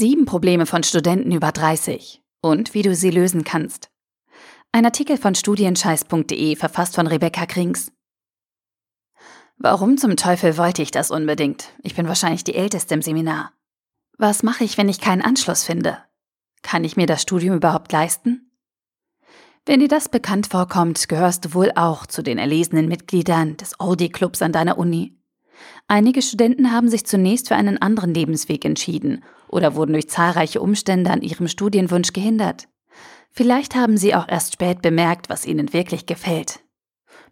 Sieben Probleme von Studenten über 30 und wie du sie lösen kannst. Ein Artikel von studienscheiß.de verfasst von Rebecca Krings. Warum zum Teufel wollte ich das unbedingt? Ich bin wahrscheinlich die Älteste im Seminar. Was mache ich, wenn ich keinen Anschluss finde? Kann ich mir das Studium überhaupt leisten? Wenn dir das bekannt vorkommt, gehörst du wohl auch zu den erlesenen Mitgliedern des Oldie-Clubs an deiner Uni. Einige Studenten haben sich zunächst für einen anderen Lebensweg entschieden oder wurden durch zahlreiche Umstände an ihrem Studienwunsch gehindert. Vielleicht haben sie auch erst spät bemerkt, was ihnen wirklich gefällt.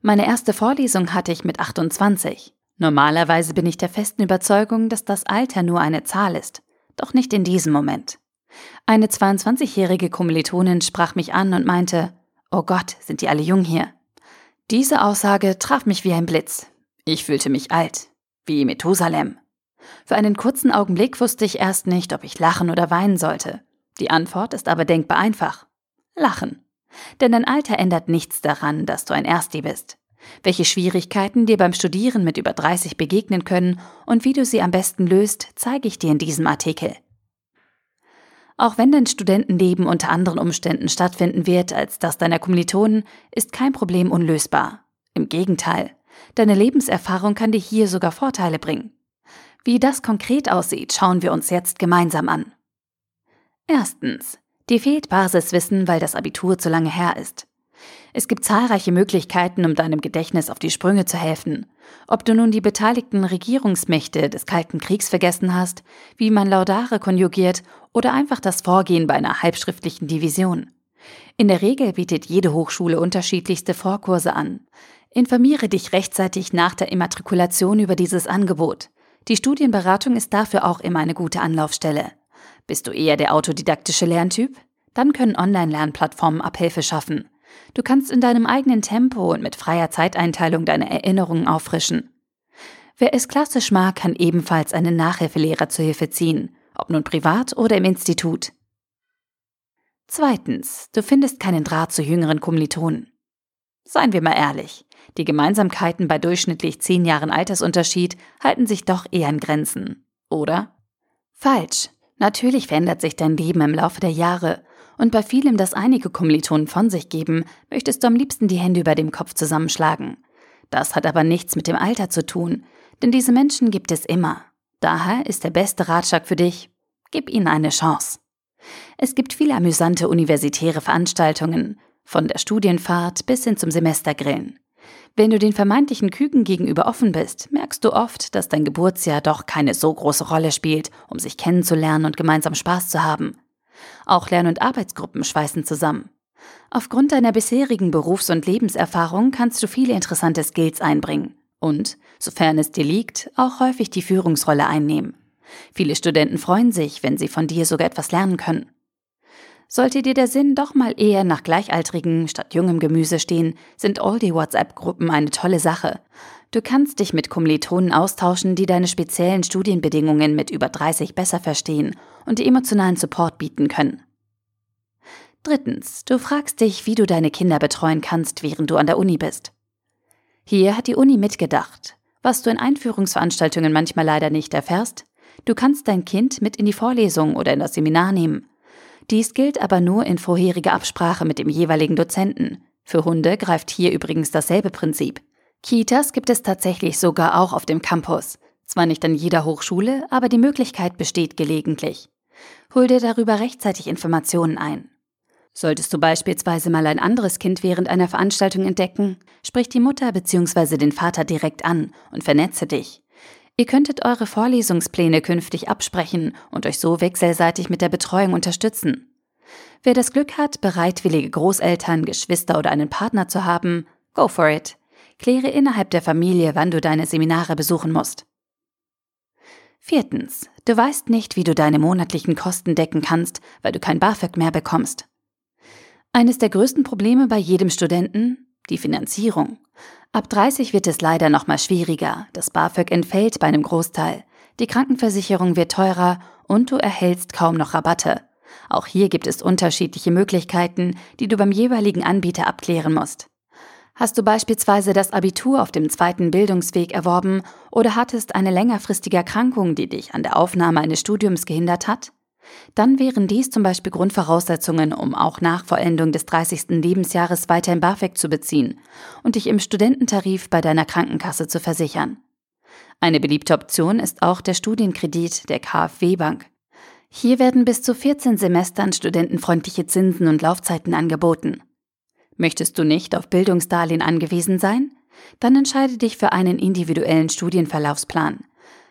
Meine erste Vorlesung hatte ich mit 28. Normalerweise bin ich der festen Überzeugung, dass das Alter nur eine Zahl ist, doch nicht in diesem Moment. Eine 22-jährige Kommilitonin sprach mich an und meinte, Oh Gott, sind die alle jung hier. Diese Aussage traf mich wie ein Blitz. Ich fühlte mich alt, wie Methusalem. Für einen kurzen Augenblick wusste ich erst nicht, ob ich lachen oder weinen sollte. Die Antwort ist aber denkbar einfach. Lachen. Denn dein Alter ändert nichts daran, dass du ein Ersti bist. Welche Schwierigkeiten dir beim Studieren mit über 30 begegnen können und wie du sie am besten löst, zeige ich dir in diesem Artikel. Auch wenn dein Studentenleben unter anderen Umständen stattfinden wird als das deiner Kommilitonen, ist kein Problem unlösbar. Im Gegenteil, deine Lebenserfahrung kann dir hier sogar Vorteile bringen. Wie das konkret aussieht, schauen wir uns jetzt gemeinsam an. Erstens. Dir fehlt Basiswissen, weil das Abitur zu lange her ist. Es gibt zahlreiche Möglichkeiten, um deinem Gedächtnis auf die Sprünge zu helfen. Ob du nun die beteiligten Regierungsmächte des Kalten Kriegs vergessen hast, wie man Laudare konjugiert oder einfach das Vorgehen bei einer halbschriftlichen Division. In der Regel bietet jede Hochschule unterschiedlichste Vorkurse an. Informiere dich rechtzeitig nach der Immatrikulation über dieses Angebot. Die Studienberatung ist dafür auch immer eine gute Anlaufstelle. Bist du eher der autodidaktische Lerntyp? Dann können Online-Lernplattformen Abhilfe schaffen. Du kannst in deinem eigenen Tempo und mit freier Zeiteinteilung deine Erinnerungen auffrischen. Wer es klassisch mag, kann ebenfalls einen Nachhilfelehrer zur Hilfe ziehen, ob nun privat oder im Institut. Zweitens, du findest keinen Draht zu jüngeren Kommilitonen. Seien wir mal ehrlich, die Gemeinsamkeiten bei durchschnittlich zehn Jahren Altersunterschied halten sich doch eher in Grenzen, oder? Falsch. Natürlich verändert sich dein Leben im Laufe der Jahre und bei vielem, das einige Kommilitonen von sich geben, möchtest du am liebsten die Hände über dem Kopf zusammenschlagen. Das hat aber nichts mit dem Alter zu tun, denn diese Menschen gibt es immer. Daher ist der beste Ratschlag für dich, gib ihnen eine Chance. Es gibt viele amüsante universitäre Veranstaltungen, von der Studienfahrt bis hin zum Semestergrillen. Wenn du den vermeintlichen Küken gegenüber offen bist, merkst du oft, dass dein Geburtsjahr doch keine so große Rolle spielt, um sich kennenzulernen und gemeinsam Spaß zu haben. Auch Lern- und Arbeitsgruppen schweißen zusammen. Aufgrund deiner bisherigen Berufs- und Lebenserfahrung kannst du viele interessante Skills einbringen und, sofern es dir liegt, auch häufig die Führungsrolle einnehmen. Viele Studenten freuen sich, wenn sie von dir sogar etwas lernen können. Sollte dir der Sinn doch mal eher nach Gleichaltrigen statt jungem Gemüse stehen, sind all die WhatsApp-Gruppen eine tolle Sache. Du kannst dich mit Kommilitonen austauschen, die deine speziellen Studienbedingungen mit über 30 besser verstehen und die emotionalen Support bieten können. Drittens, du fragst dich, wie du deine Kinder betreuen kannst, während du an der Uni bist. Hier hat die Uni mitgedacht. Was du in Einführungsveranstaltungen manchmal leider nicht erfährst, du kannst dein Kind mit in die Vorlesung oder in das Seminar nehmen. Dies gilt aber nur in vorheriger Absprache mit dem jeweiligen Dozenten. Für Hunde greift hier übrigens dasselbe Prinzip. Kitas gibt es tatsächlich sogar auch auf dem Campus. Zwar nicht an jeder Hochschule, aber die Möglichkeit besteht gelegentlich. Hol dir darüber rechtzeitig Informationen ein. Solltest du beispielsweise mal ein anderes Kind während einer Veranstaltung entdecken, sprich die Mutter bzw. den Vater direkt an und vernetze dich. Ihr könntet eure Vorlesungspläne künftig absprechen und euch so wechselseitig mit der Betreuung unterstützen. Wer das Glück hat, bereitwillige Großeltern, Geschwister oder einen Partner zu haben, go for it. Kläre innerhalb der Familie, wann du deine Seminare besuchen musst. Viertens. Du weißt nicht, wie du deine monatlichen Kosten decken kannst, weil du kein BAföG mehr bekommst. Eines der größten Probleme bei jedem Studenten? Die Finanzierung. Ab 30 wird es leider noch mal schwieriger. Das BAföG entfällt bei einem Großteil. Die Krankenversicherung wird teurer und du erhältst kaum noch Rabatte. Auch hier gibt es unterschiedliche Möglichkeiten, die du beim jeweiligen Anbieter abklären musst. Hast du beispielsweise das Abitur auf dem zweiten Bildungsweg erworben oder hattest eine längerfristige Erkrankung, die dich an der Aufnahme eines Studiums gehindert hat? Dann wären dies zum Beispiel Grundvoraussetzungen, um auch nach Vollendung des 30. Lebensjahres weiterhin BAföG zu beziehen und dich im Studententarif bei deiner Krankenkasse zu versichern. Eine beliebte Option ist auch der Studienkredit der KfW Bank. Hier werden bis zu 14 Semestern studentenfreundliche Zinsen und Laufzeiten angeboten. Möchtest du nicht auf Bildungsdarlehen angewiesen sein? Dann entscheide dich für einen individuellen Studienverlaufsplan.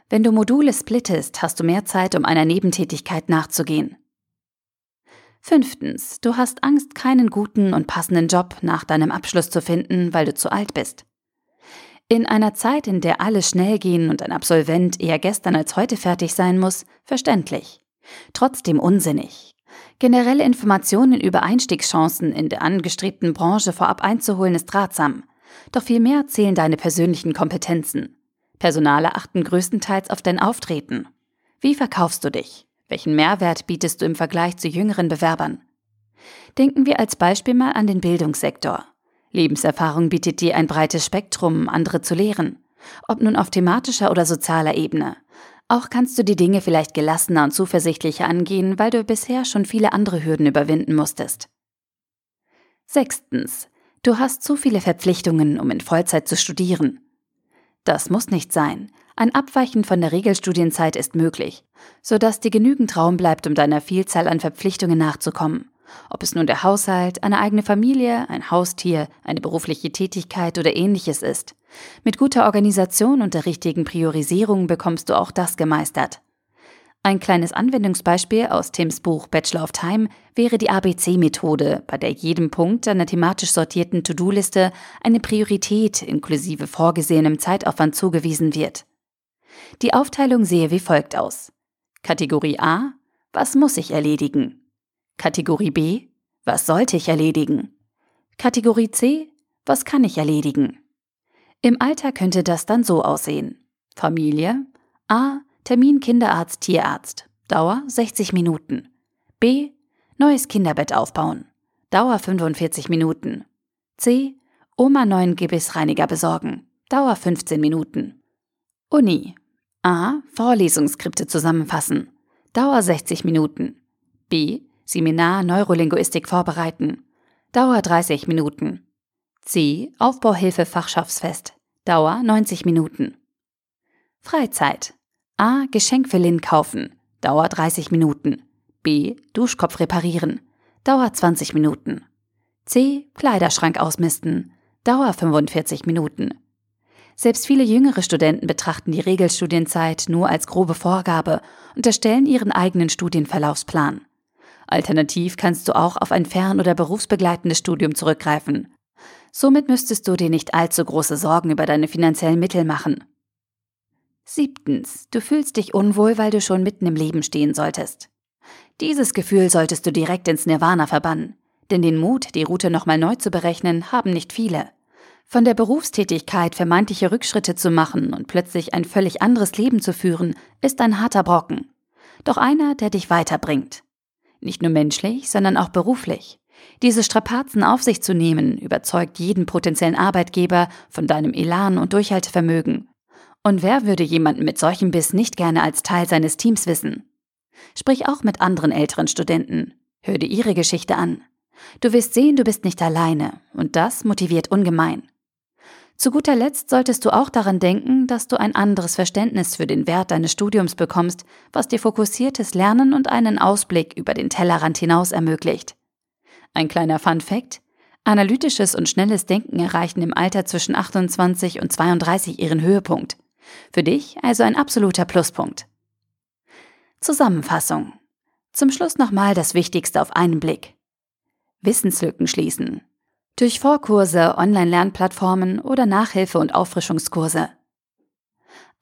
Wenn du Module splittest, hast du mehr Zeit, um einer Nebentätigkeit nachzugehen. Fünftens, du hast Angst, keinen guten und passenden Job nach deinem Abschluss zu finden, weil du zu alt bist. In einer Zeit, in der alle schnell gehen und ein Absolvent eher gestern als heute fertig sein muss, verständlich. Trotzdem unsinnig. Generelle Informationen über Einstiegschancen in der angestrebten Branche vorab einzuholen ist ratsam. Doch vielmehr zählen deine persönlichen Kompetenzen. Personale achten größtenteils auf dein Auftreten. Wie verkaufst du dich? Welchen Mehrwert bietest du im Vergleich zu jüngeren Bewerbern? Denken wir als Beispiel mal an den Bildungssektor. Lebenserfahrung bietet dir ein breites Spektrum, andere zu lehren. Ob nun auf thematischer oder sozialer Ebene. Auch kannst du die Dinge vielleicht gelassener und zuversichtlicher angehen, weil du bisher schon viele andere Hürden überwinden musstest. Sechstens. Du hast zu viele Verpflichtungen, um in Vollzeit zu studieren. Das muss nicht sein. Ein Abweichen von der Regelstudienzeit ist möglich, sodass dir genügend Raum bleibt, um deiner Vielzahl an Verpflichtungen nachzukommen. Ob es nun der Haushalt, eine eigene Familie, ein Haustier, eine berufliche Tätigkeit oder ähnliches ist. Mit guter Organisation und der richtigen Priorisierung bekommst du auch das gemeistert. Ein kleines Anwendungsbeispiel aus Tims Buch Bachelor of Time wäre die ABC-Methode, bei der jedem Punkt einer thematisch sortierten To-Do-Liste eine Priorität inklusive vorgesehenem Zeitaufwand zugewiesen wird. Die Aufteilung sehe wie folgt aus. Kategorie A Was muss ich erledigen? Kategorie B Was sollte ich erledigen? Kategorie C Was kann ich erledigen? Im Alter könnte das dann so aussehen. Familie A Termin Kinderarzt, Tierarzt. Dauer 60 Minuten. B. Neues Kinderbett aufbauen. Dauer 45 Minuten. C. Oma neuen Gebissreiniger besorgen. Dauer 15 Minuten. Uni. A. Vorlesungsskripte zusammenfassen. Dauer 60 Minuten. B. Seminar Neurolinguistik vorbereiten. Dauer 30 Minuten. C. Aufbauhilfe Fachschaftsfest. Dauer 90 Minuten. Freizeit. A. Geschenk für Lynn kaufen. Dauer 30 Minuten. B. Duschkopf reparieren. Dauer 20 Minuten. C. Kleiderschrank ausmisten. Dauer 45 Minuten. Selbst viele jüngere Studenten betrachten die Regelstudienzeit nur als grobe Vorgabe und erstellen ihren eigenen Studienverlaufsplan. Alternativ kannst du auch auf ein fern- oder berufsbegleitendes Studium zurückgreifen. Somit müsstest du dir nicht allzu große Sorgen über deine finanziellen Mittel machen. Siebtens, du fühlst dich unwohl, weil du schon mitten im Leben stehen solltest. Dieses Gefühl solltest du direkt ins Nirvana verbannen, denn den Mut, die Route nochmal neu zu berechnen, haben nicht viele. Von der Berufstätigkeit vermeintliche Rückschritte zu machen und plötzlich ein völlig anderes Leben zu führen, ist ein harter Brocken. Doch einer, der dich weiterbringt. Nicht nur menschlich, sondern auch beruflich. Diese Strapazen auf sich zu nehmen, überzeugt jeden potenziellen Arbeitgeber von deinem Elan und Durchhaltevermögen und wer würde jemanden mit solchem Biss nicht gerne als Teil seines Teams wissen? Sprich auch mit anderen älteren Studenten. Hör dir ihre Geschichte an. Du wirst sehen, du bist nicht alleine, und das motiviert ungemein. Zu guter Letzt solltest du auch daran denken, dass du ein anderes Verständnis für den Wert deines Studiums bekommst, was dir fokussiertes Lernen und einen Ausblick über den Tellerrand hinaus ermöglicht. Ein kleiner Fun Fact: Analytisches und schnelles Denken erreichen im Alter zwischen 28 und 32 ihren Höhepunkt. Für dich also ein absoluter Pluspunkt. Zusammenfassung. Zum Schluss nochmal das Wichtigste auf einen Blick. Wissenslücken schließen. Durch Vorkurse, Online-Lernplattformen oder Nachhilfe- und Auffrischungskurse.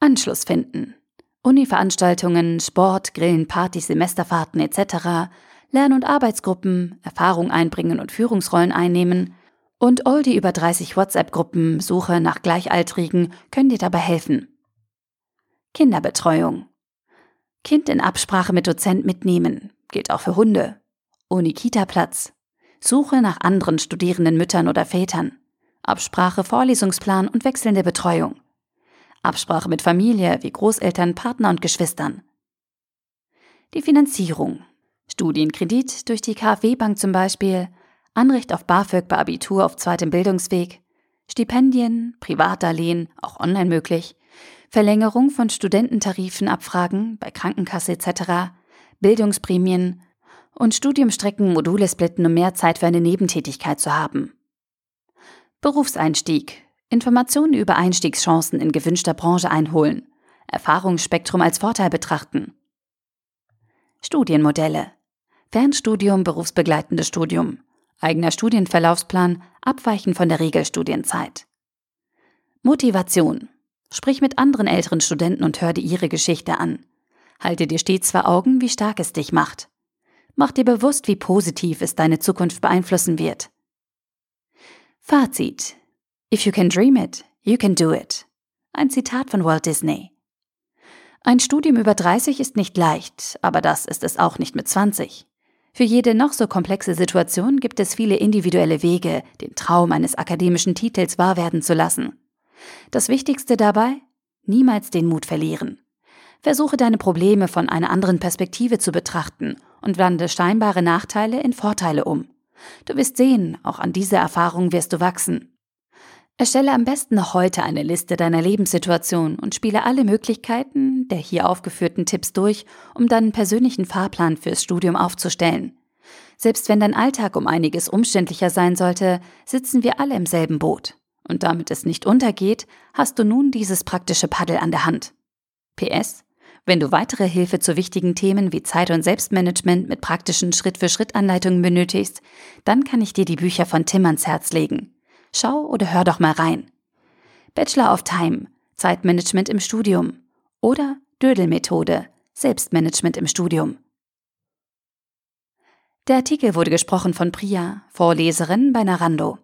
Anschluss finden. Uni-Veranstaltungen, Sport, Grillen, Partys, Semesterfahrten etc., Lern- und Arbeitsgruppen, Erfahrung einbringen und Führungsrollen einnehmen und all die über 30 WhatsApp-Gruppen, Suche nach Gleichaltrigen können dir dabei helfen. Kinderbetreuung. Kind in Absprache mit Dozent mitnehmen. Gilt auch für Hunde. Ohne Kita-Platz. Suche nach anderen studierenden Müttern oder Vätern. Absprache, Vorlesungsplan und wechselnde Betreuung. Absprache mit Familie wie Großeltern, Partner und Geschwistern. Die Finanzierung. Studienkredit durch die KfW-Bank zum Beispiel, Anrecht auf BAföG bei Abitur auf zweitem Bildungsweg, Stipendien, Privatdarlehen, auch online möglich, Verlängerung von Studententarifenabfragen bei Krankenkasse etc., Bildungsprämien und Studiumstrecken Module splitten, um mehr Zeit für eine Nebentätigkeit zu haben. Berufseinstieg. Informationen über Einstiegschancen in gewünschter Branche einholen. Erfahrungsspektrum als Vorteil betrachten. Studienmodelle. Fernstudium, berufsbegleitendes Studium. Eigener Studienverlaufsplan, abweichen von der Regelstudienzeit. Motivation. Sprich mit anderen älteren Studenten und hör dir ihre Geschichte an. Halte dir stets vor Augen, wie stark es dich macht. Mach dir bewusst, wie positiv es deine Zukunft beeinflussen wird. Fazit. If you can dream it, you can do it. Ein Zitat von Walt Disney. Ein Studium über 30 ist nicht leicht, aber das ist es auch nicht mit 20. Für jede noch so komplexe Situation gibt es viele individuelle Wege, den Traum eines akademischen Titels wahr werden zu lassen. Das Wichtigste dabei? Niemals den Mut verlieren. Versuche deine Probleme von einer anderen Perspektive zu betrachten und wandle scheinbare Nachteile in Vorteile um. Du wirst sehen, auch an dieser Erfahrung wirst du wachsen. Erstelle am besten noch heute eine Liste deiner Lebenssituation und spiele alle Möglichkeiten der hier aufgeführten Tipps durch, um deinen persönlichen Fahrplan fürs Studium aufzustellen. Selbst wenn dein Alltag um einiges umständlicher sein sollte, sitzen wir alle im selben Boot. Und damit es nicht untergeht, hast du nun dieses praktische Paddel an der Hand. PS wenn du weitere Hilfe zu wichtigen Themen wie Zeit- und Selbstmanagement mit praktischen Schritt-für-Schritt-Anleitungen benötigst, dann kann ich dir die Bücher von Tim ans Herz legen. Schau oder hör doch mal rein. Bachelor of Time, Zeitmanagement im Studium oder Dödel-Methode, Selbstmanagement im Studium. Der Artikel wurde gesprochen von Priya, Vorleserin bei Narando.